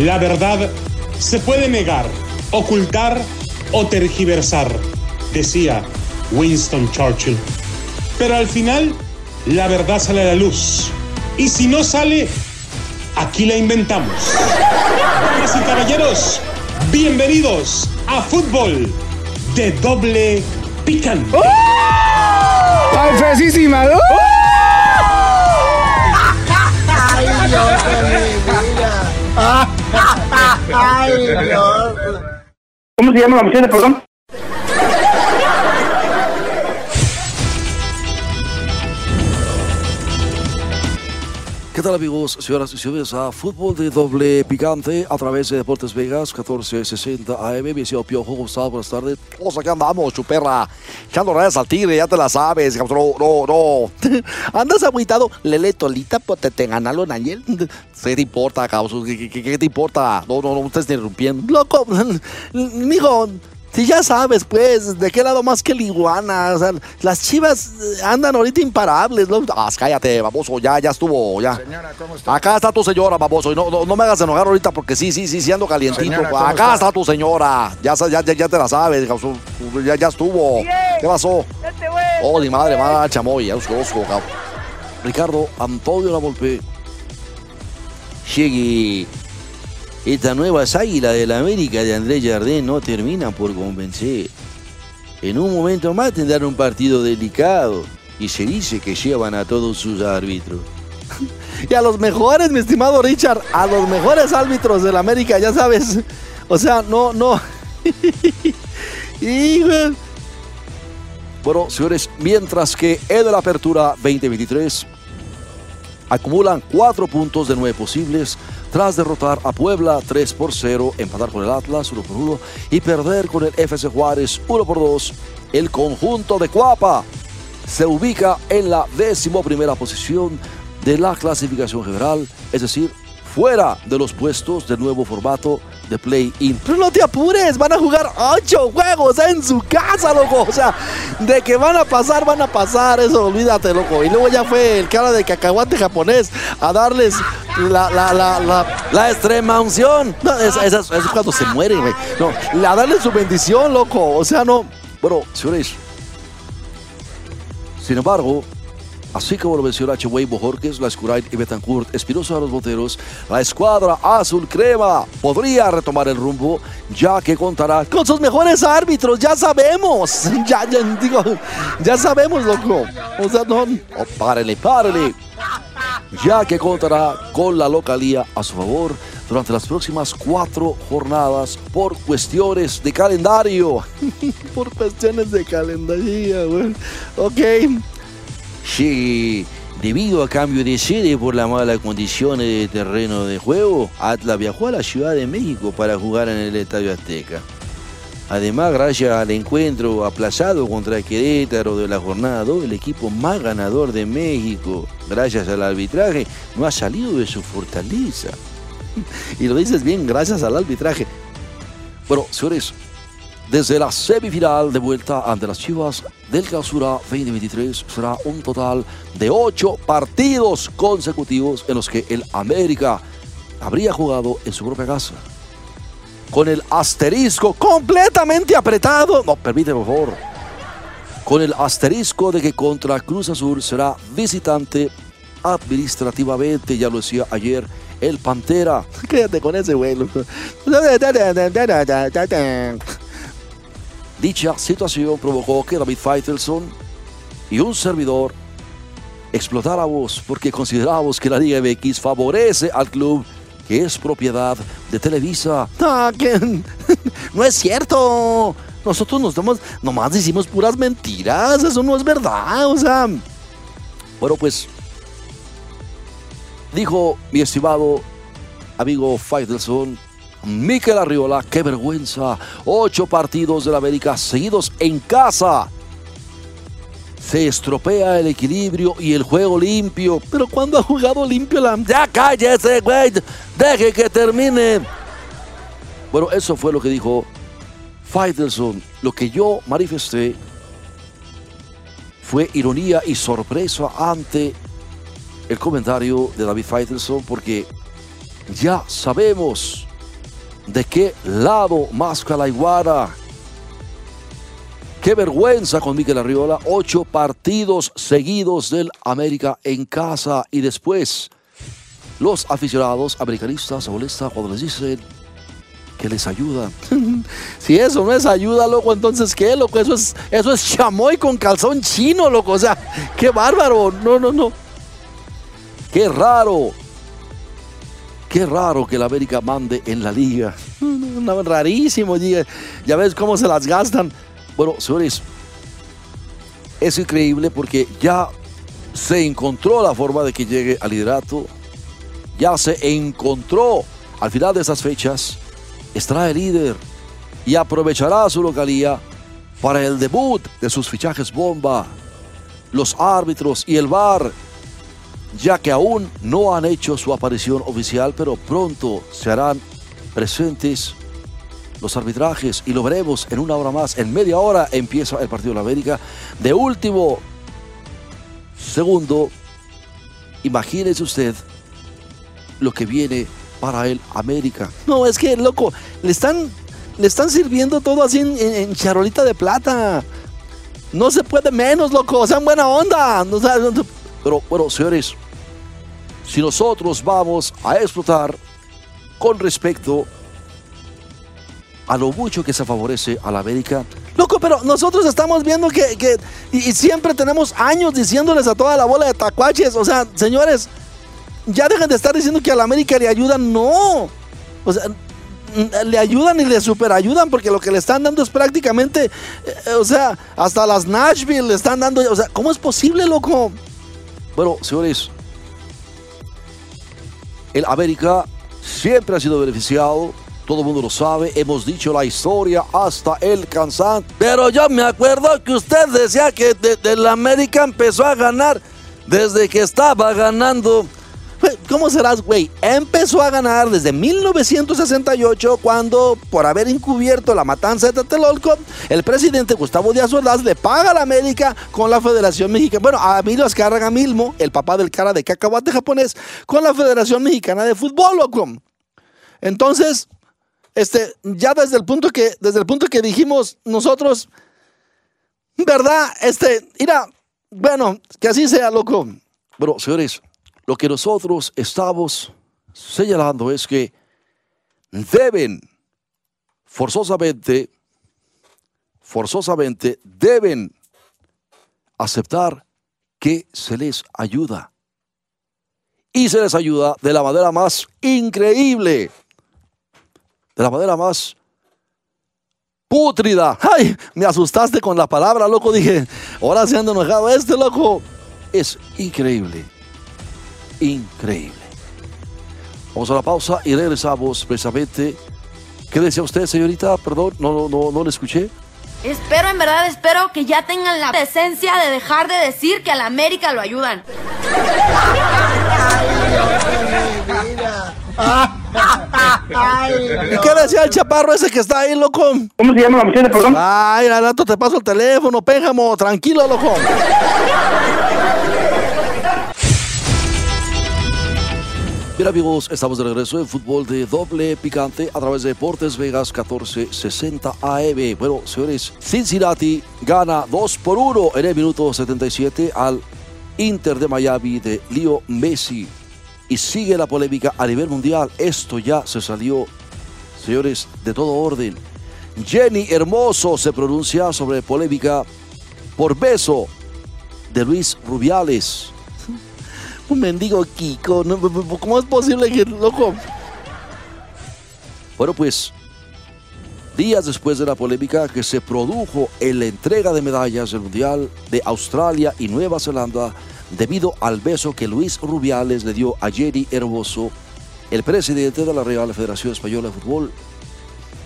La verdad se puede negar, ocultar o tergiversar, decía Winston Churchill. Pero al final, la verdad sale a la luz. Y si no sale, aquí la inventamos. Damas y caballeros, bienvenidos a Fútbol de Doble Picante. ¡Ay, ¿Cómo se llama la de perdón? ¿Qué tal amigos, señoras y señores? A fútbol de doble picante a través de Deportes Vegas, 1460 AM. Mi señor Piojo, ¿cómo? Buenas tardes. Todos aquí andamos, chuperra. Echando rayas al tigre, ya te la sabes. No, no, no. Andas agüitado. Lele Tolita, pues te, te ganalo, Nayel. ¿Qué te importa, cabrón? ¿Qué, qué, qué te importa? No, no, no, me estés interrumpiendo. Loco, mijo. Si ya sabes, pues, de qué lado más que la iguana. O sea, las chivas eh, andan ahorita imparables. ¿no? Ah, cállate, baboso, ya, ya estuvo, ya. Señora, ¿cómo está? Acá está tu señora, baboso. Y no, no, no me hagas enojar ahorita porque sí, sí, sí, sí ando calientito. Señora, ¿cómo Acá está? está tu señora. Ya, ya, ya, ya te la sabes, ya, ya estuvo. ¿Qué pasó? Oh, ni madre, madre, chamoy, ya os conozco, cabrón. Ricardo Antonio Lavolpe. Llegue. Esta nueva águila de la América de Andrés Jardín no termina por convencer. En un momento más tendrán un partido delicado y se dice que llevan a todos sus árbitros. Y a los mejores, mi estimado Richard, a los mejores árbitros de la América, ya sabes. O sea, no, no. Bueno, señores, mientras que en la apertura 2023 acumulan cuatro puntos de nueve posibles tras derrotar a Puebla 3 por 0, empatar con el Atlas 1 por 1 y perder con el FC Juárez 1 por 2. El conjunto de Cuapa se ubica en la décimo primera posición de la clasificación general, es decir, fuera de los puestos del nuevo formato de play-in. Pero no te apures, van a jugar ocho juegos en su casa, loco. O sea, de que van a pasar, van a pasar, eso, olvídate, loco. Y luego ya fue el cara de cacahuate japonés a darles la, la, la, la, la extrema unción. No, es cuando se mueren, güey. No, a darles su bendición, loco. O sea, no. Bueno, señores, sin embargo, así como lo menciona H. Bojorquez, la Escurain y Betancourt, Espinosa de los Boteros, la escuadra azul crema podría retomar el rumbo, ya que contará Con sus mejores árbitros, ya sabemos. Ya, ya, digo, ya sabemos, loco. O sea, no. Oh, párele, párele. Ya que contará con la localía a su favor durante las próximas cuatro jornadas por cuestiones de calendario. Por cuestiones de calendaría, güey. Ok. Sí, debido a cambio de sede por las malas condiciones de terreno de juego, Atlas viajó a la Ciudad de México para jugar en el Estadio Azteca. Además, gracias al encuentro aplazado contra Querétaro de la jornada 2, el equipo más ganador de México, gracias al arbitraje, no ha salido de su fortaleza. Y lo dices bien, gracias al arbitraje. Bueno, señores, desde la semifinal de vuelta ante las Chivas del Clausura 2023 será un total de ocho partidos consecutivos en los que el América habría jugado en su propia casa. Con el asterisco completamente apretado. No, permíteme, por favor. Con el asterisco de que contra Cruz Azul será visitante administrativamente, ya lo decía ayer el Pantera. Quédate con ese güey, loco. Dicha situación provocó que David Faitelson y un servidor explotáramos porque considerábamos que la Liga MX favorece al club que es propiedad de Televisa. No, que no es cierto. Nosotros nos damos, nomás decimos puras mentiras. Eso no es verdad. O sea, Bueno, pues dijo mi estimado amigo Faitelson, Miquel Arriola, qué vergüenza. Ocho partidos de la América seguidos en casa. Se estropea el equilibrio y el juego limpio. pero cuando ha jugado limpio la. Ya cállese, güey. Deje que termine. Bueno, eso fue lo que dijo Faitelson. Lo que yo manifesté fue ironía y sorpresa ante el comentario de David Faitelson porque ya sabemos de qué lado más la iguana. Qué vergüenza con Miquel Arriola. Ocho partidos seguidos del América en casa y después los aficionados americanistas se molestan cuando les dicen que les ayuda. si eso no es ayuda, loco, entonces ¿qué, loco? Eso es, eso es chamoy con calzón chino, loco. O sea, qué bárbaro. No, no, no. Qué raro. Qué raro que la América mande en la liga. Rarísimo. Ya ves cómo se las gastan. Bueno, señores, es increíble porque ya se encontró la forma de que llegue al liderato. Ya se encontró al final de esas fechas. Estará el líder y aprovechará su localía para el debut de sus fichajes bomba. Los árbitros y el VAR ya que aún no han hecho su aparición oficial, pero pronto se harán presentes los arbitrajes y lo veremos en una hora más. En media hora empieza el partido de la América. De último segundo, imagínese usted lo que viene para el América. No, es que, loco, le están, le están sirviendo todo así en, charolita de plata. No se puede menos, loco, sean buena onda. pero bueno, señores, si nosotros vamos a explotar con respecto a lo mucho que se favorece a la América. Loco, pero nosotros estamos viendo que, y, siempre tenemos años diciéndoles a toda la bola de tacuaches, o sea, señores, ya dejen de estar diciendo que a la América le ayudan, no. O sea, le ayudan y le superayudan porque lo que le están dando es prácticamente, eh, o sea, hasta las Nashville le están dando, o sea, ¿cómo es posible, loco? Bueno, señores, el América siempre ha sido beneficiado, todo el mundo lo sabe, hemos dicho la historia hasta el cansancio. Pero yo me acuerdo que usted decía que el América empezó a ganar desde que estaba ganando ¿Cómo serás, güey? Empezó a ganar desde 1968 cuando, por haber encubierto la matanza de Tlatelolco, el presidente Gustavo Díaz Ordaz le paga a la América con la Federación Mexicana. Bueno, a Emilio Azcárraga Milmo, el papá del cara de cacahuate japonés, con la Federación Mexicana de Fútbol, loco. Entonces, este, ya desde el punto que, desde el punto que dijimos nosotros, ¿verdad? Este, mira, bueno, que así sea, loco. Bueno, señores, lo que nosotros estamos señalando es que deben forzosamente, forzosamente deben aceptar que se les ayuda. Y se les ayuda de la manera más increíble, de la manera más pútrida. ¡Ay! Me asustaste con la palabra, loco. Dije, ahora se han enojado este, loco. Es increíble increíble. Vamos a la pausa y regresamos precisamente. ¿Qué decía usted, señorita? Perdón, no, no, no le escuché. Espero, en verdad, espero que ya tengan la decencia de dejar de decir que a la América lo ayudan. ¿Y qué decía el chaparro ese que está ahí, loco? ¿Cómo se llama la de programa? Ay, al rato te paso el teléfono, péjamo, tranquilo, loco. Bien amigos, estamos de regreso en fútbol de doble picante a través de Deportes Vegas 1460 AM. Bueno, señores, Cincinnati gana 2 por 1 en el minuto 77 al Inter de Miami de Leo Messi. Y sigue la polémica a nivel mundial. Esto ya se salió, señores, de todo orden. Jenny Hermoso se pronuncia sobre polémica por beso de Luis Rubiales un mendigo Kiko. ¿Cómo es posible que, loco? Bueno, pues, días después de la polémica que se produjo en la entrega de medallas del Mundial de Australia y Nueva Zelanda, debido al beso que Luis Rubiales le dio a Jerry Hermoso, el presidente de la Real Federación Española de Fútbol,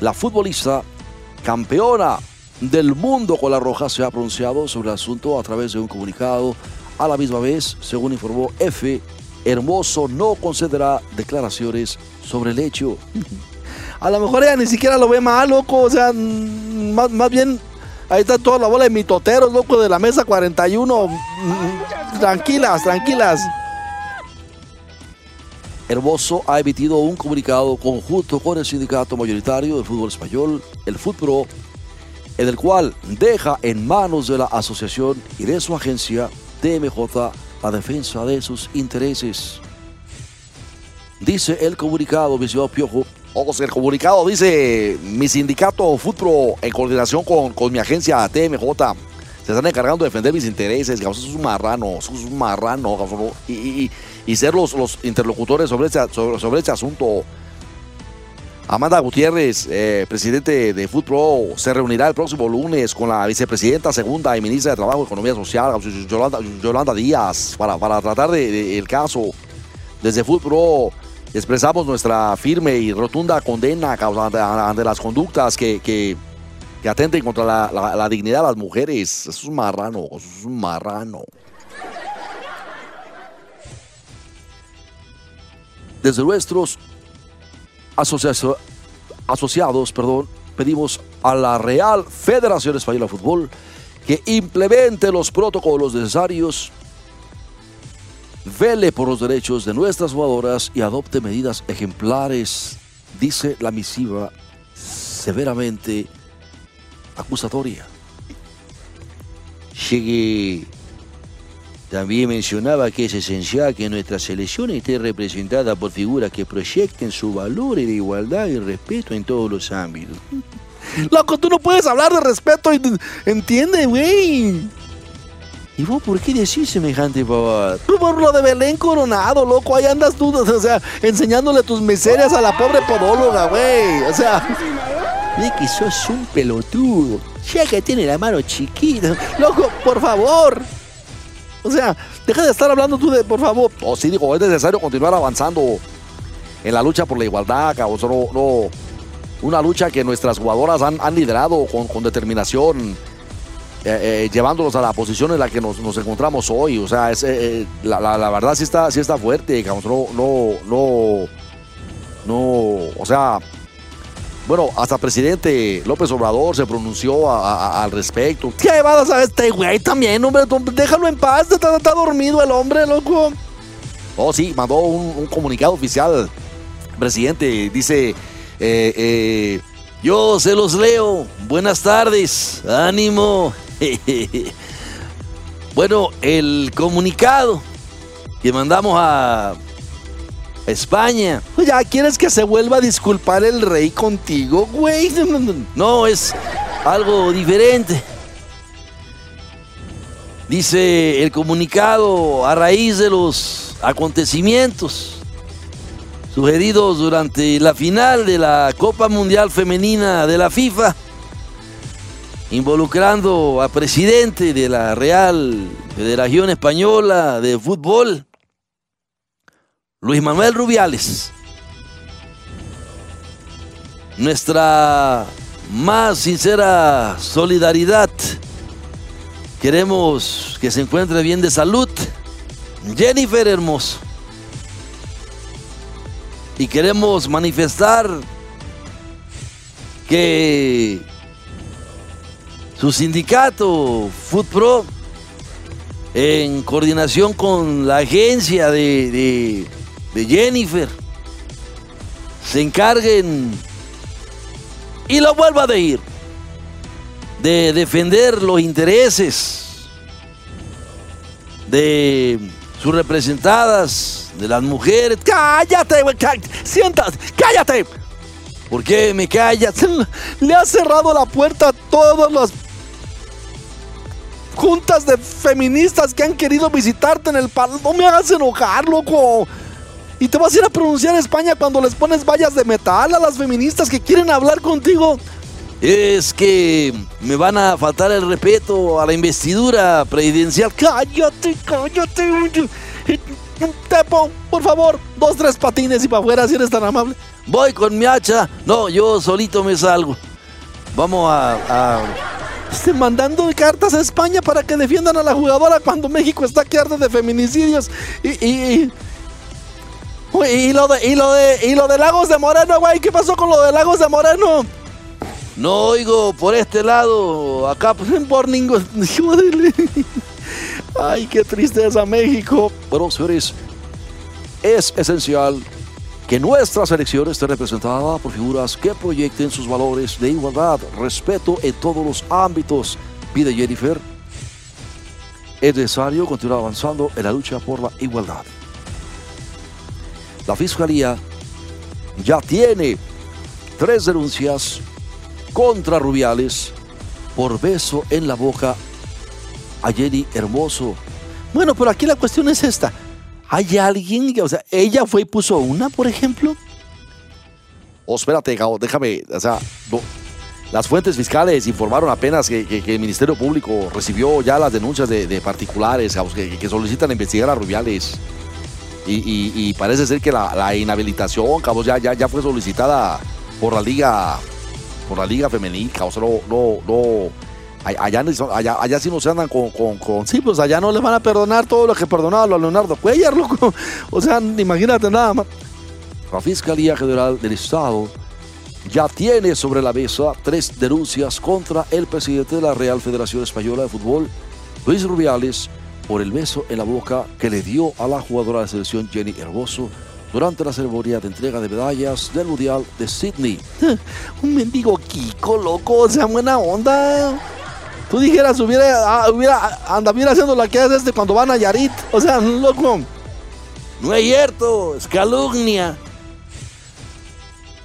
la futbolista campeona del mundo con la roja se ha pronunciado sobre el asunto a través de un comunicado a la misma vez, según informó F, Hermoso no concederá declaraciones sobre el hecho. A lo mejor ella ni siquiera lo ve mal, loco. O sea, mm, más, más bien ahí está toda la bola de mitoteros, loco, de la mesa 41. Tranquilas, tranquilas. Hermoso ha emitido un comunicado conjunto con el sindicato mayoritario del fútbol español, el FUTPRO, en el cual deja en manos de la asociación y de su agencia DMJ la defensa de sus intereses. Dice el comunicado, mi Piojo, O sea, el comunicado dice, mi sindicato FUTPRO, en coordinación con, con mi agencia TMJ, se están encargando de defender mis intereses, sos un marrano, un marrano, y, y- y ser los, los interlocutores sobre este, sobre, sobre este asunto. Amanda Gutiérrez, eh, presidente de FUTPRO, se reunirá el próximo lunes con la vicepresidenta segunda y ministra de Trabajo y Economía Social, Yolanda, Díaz, para, tratar de- de- el caso. Desde FUTPRO expresamos nuestra firme y rotunda condena ante, las conductas que, que, atenten contra la dignidad de las mujeres. Eso es un marrano, eso es un marrano. Desde nuestros asocia- asociados, perdón, pedimos a la Real Federación Española de Fútbol que implemente los protocolos necesarios, vele por los derechos de nuestras jugadoras y adopte medidas ejemplares, dice la misiva severamente acusatoria. Llegué también mencionaba que es esencial que nuestra selección esté representada por figuras que proyecten su valor de igualdad y respeto en todos los ámbitos. Loco, tú no puedes hablar de respeto, y- entiende, güey. ¿Y vos por qué decís semejante pavada? Tú por lo de Belén Coronado, loco, ahí andas tú, o sea, enseñándole tus miserias a la pobre podóloga, güey. O sea, Ve que sos un pelotudo. Ya que tiene la mano chiquita. loco, por favor. O sea, deja de estar hablando tú de, por favor. Oh, sí, digo, es necesario continuar avanzando en la lucha por la igualdad. Eso No, no, una lucha que nuestras jugadoras han, liderado con, con determinación, eh, eh, llevándonos a la posición en la que nos, nos encontramos hoy. O sea, es, eh, eh, la, la- la verdad sí está, sí está fuerte, cabrón. No, no, no, no, o sea, bueno, hasta presidente López Obrador se pronunció al respecto. ¿Qué llevadas a este güey también, hombre? Déjalo en paz, está, dormido el hombre, loco. Oh, sí, mandó un, un comunicado oficial. Presidente, dice, eh, eh, Yo se los leo. Buenas tardes. Ánimo. bueno, el comunicado que mandamos a España. ¿ya quieres que se vuelva a disculpar el rey contigo, güey? No, es algo diferente. Dice el comunicado a raíz de los acontecimientos sucedidos durante la final de la Copa Mundial Femenina de la FIFA, involucrando a presidente de la Real Federación Española de Fútbol, Luis Manuel Rubiales. Nuestra más sincera solidaridad. Queremos que se encuentre bien de salud. Jennifer Hermoso. Y queremos manifestar que su sindicato FoodPro, en coordinación con la agencia de, de- de Jennifer, se encarguen y lo vuelva a decir de defender los intereses de sus representadas, de las mujeres. Cállate, güey, cá- siéntate, cállate. ¿Por qué me callas? Le has cerrado la puerta a todas las juntas de feministas que han querido visitarte en el palo. No me hagas enojar, loco. Y te vas a ir a pronunciar España cuando les pones vallas de metal a las feministas que quieren hablar contigo. Es que me van a faltar el respeto a la investidura presidencial. Cállate, cállate. Tepo, por favor, dos, tres patines y para afuera si eres tan amable. Voy con mi hacha. No, yo solito me salgo. Vamos a, a- mandando cartas a España para que defiendan a la jugadora cuando México está que de feminicidios. Y- Y lo de, y lo de, y lo de Lagos de Moreno, güey. ¿Qué pasó con lo de Lagos de Moreno? No oigo por este lado. Acá Por ningún. Ay, qué tristeza, México. Bueno, señores, es esencial que nuestra selección esté representada por figuras que proyecten sus valores de igualdad, respeto en todos los ámbitos, pide Jennifer. Es necesario continuar avanzando en la lucha por la igualdad. La Fiscalía ya tiene tres denuncias contra Rubiales por beso en la boca a Jenny Hermoso. Bueno, pero aquí la cuestión es esta. ¿Hay alguien, que, o sea, ella fue y puso una, por ejemplo? Oh, espérate, déjame, o sea, las fuentes fiscales informaron apenas que, el Ministerio Público recibió ya las denuncias de, particulares que, que solicitan investigar a Rubiales. Y, parece ser que la, la inhabilitación, Cabo, ya, ya, ya fue solicitada por la Liga, por la Liga Femenil, Cabo, o sea, no, no, no, allá, allá, allá sí no se andan con, con, con Sí, pues allá no le van a perdonar todo lo que perdonaba a Leonardo Cuellar, loco. O sea, imagínate nada más. La Fiscalía General del Estado ya tiene sobre la mesa tres denuncias contra el presidente de la Real Federación Española de Fútbol, Luis Rubiales, por el beso en la boca que le dio a la jugadora de selección Jenny Hermoso durante la ceremonia de entrega de medallas del Mundial de Sydney. Un mendigo Kiko, loco. O sea, buena onda. Tú dijeras, hubiera, ah, hubiera, anda, mira haciendo la que hace este cuando van a Yarit. O sea, loco. No es cierto, es calumnia.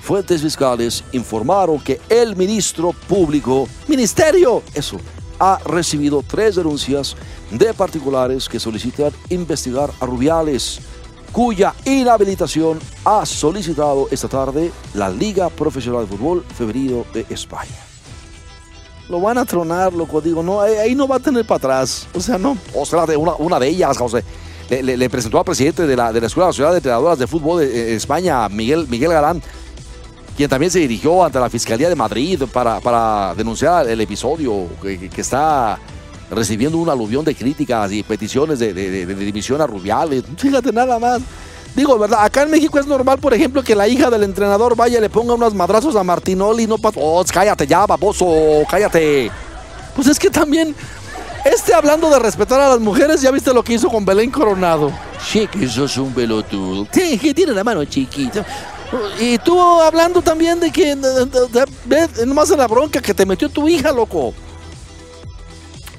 Fuentes fiscales informaron que el ministro público, Ministerio. eso, ha recibido tres denuncias de particulares que solicitan investigar a Rubiales, cuya inhabilitación ha solicitado esta tarde la Liga Profesional de Fútbol Femenino de España. Lo van a tronar, loco. Digo, no, ahí no va a tener para atrás. O sea, no. O sea, una, una de ellas, José, le, le- le presentó al presidente de la, de la Escuela Nacional de Entrenadoras de Fútbol de eh, España, Miguel, Miguel Galán, quien también se dirigió ante la Fiscalía de Madrid para, para denunciar el episodio que, está recibiendo un aluvión de críticas y peticiones de, de- división a Rubiales. Fíjate nada más. Digo, ¿verdad? Acá en México es normal, por ejemplo, que la hija del entrenador vaya y le ponga unos madrazos a Martinoli y no pasa. Oh, cállate ya, baboso, cállate. Pues es que también, este hablando de respetar a las mujeres, ya viste lo que hizo con Belén Coronado. Sí, que sos un pelotudo. Sí, que tiene la mano chiquita. Y tú hablando también de que, ve nomás en la bronca que te metió tu hija, loco.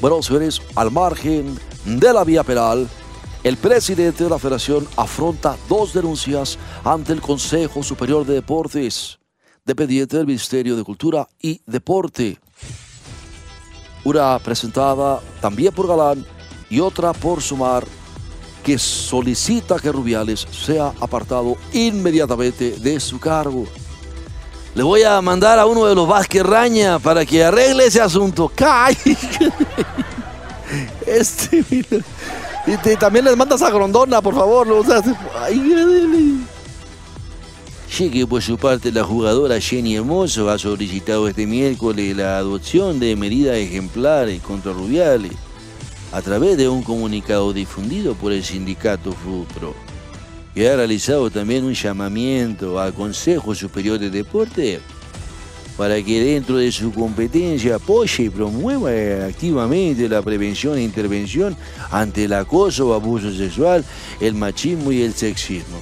Bueno, señores, al margen de la vía penal, el presidente de la federación afronta dos denuncias ante el Consejo Superior de Deportes, dependiente del Ministerio de Cultura y Deporte. Una presentada también por Galán y otra por Sumar, que solicita que Rubiales sea apartado inmediatamente de su cargo. Le voy a mandar a uno de los Vázquez Raña para que arregle ese asunto. ¡Cay! Este. Y también les mandas a Grondona, por favor. O sea, ay, que por su parte la jugadora Jenny Hermoso ha solicitado este miércoles la adopción de medidas ejemplares contra Rubiales a través de un comunicado difundido por el sindicato FUPRO, que ha realizado también un llamamiento al Consejo Superior de Deporte para que dentro de su competencia apoye y promueva activamente la prevención e intervención ante el acoso o abuso sexual, el machismo y el sexismo.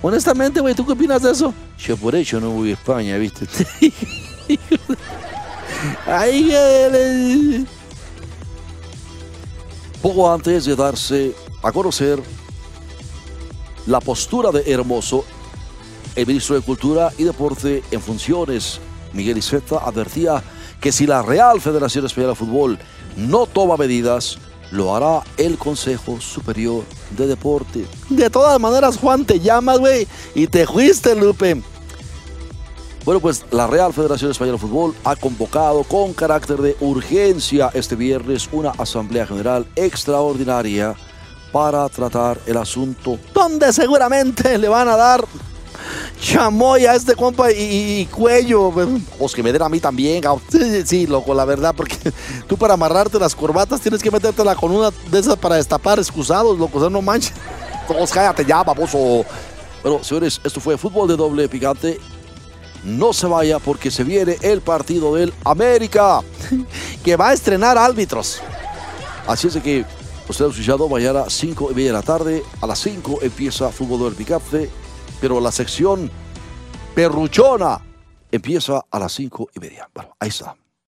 honestamente, ¿tú qué opinas de eso? Yo por ello no voy a España, ¿viste? Ay, Poco antes de darse a conocer la postura de Hermoso, el ministro de Cultura y Deporte en funciones, Miguel Iceta, advertía que si la Real Federación Española de Fútbol no toma medidas, lo hará el Consejo Superior de Deporte. de todas maneras, Juan, te llamas, güey, y te fuiste, Lupe. Bueno, pues la Real Federación Española de Fútbol ha convocado con carácter de urgencia este viernes una asamblea general extraordinaria para tratar el asunto. Donde seguramente le van a dar chamoy a este compa y, cuello. güey. Pues que me den a mí también. Sí, sí, loco, la verdad, porque tú para amarrarte las corbatas tienes que metértela con una de esas para destapar excusados, loco, o sea, no manches. Pues cállate ya, baboso. Bueno, señores, esto fue fútbol de doble picante. No se vaya porque se viene el partido del América. Que va a estrenar árbitros. Así es de que Usted ha escuchado mañana 5 y media de la tarde. A las 5 empieza Fútbol del Picafre. Pero la sección perruchona empieza a las 5 y media. Bueno, ahí está.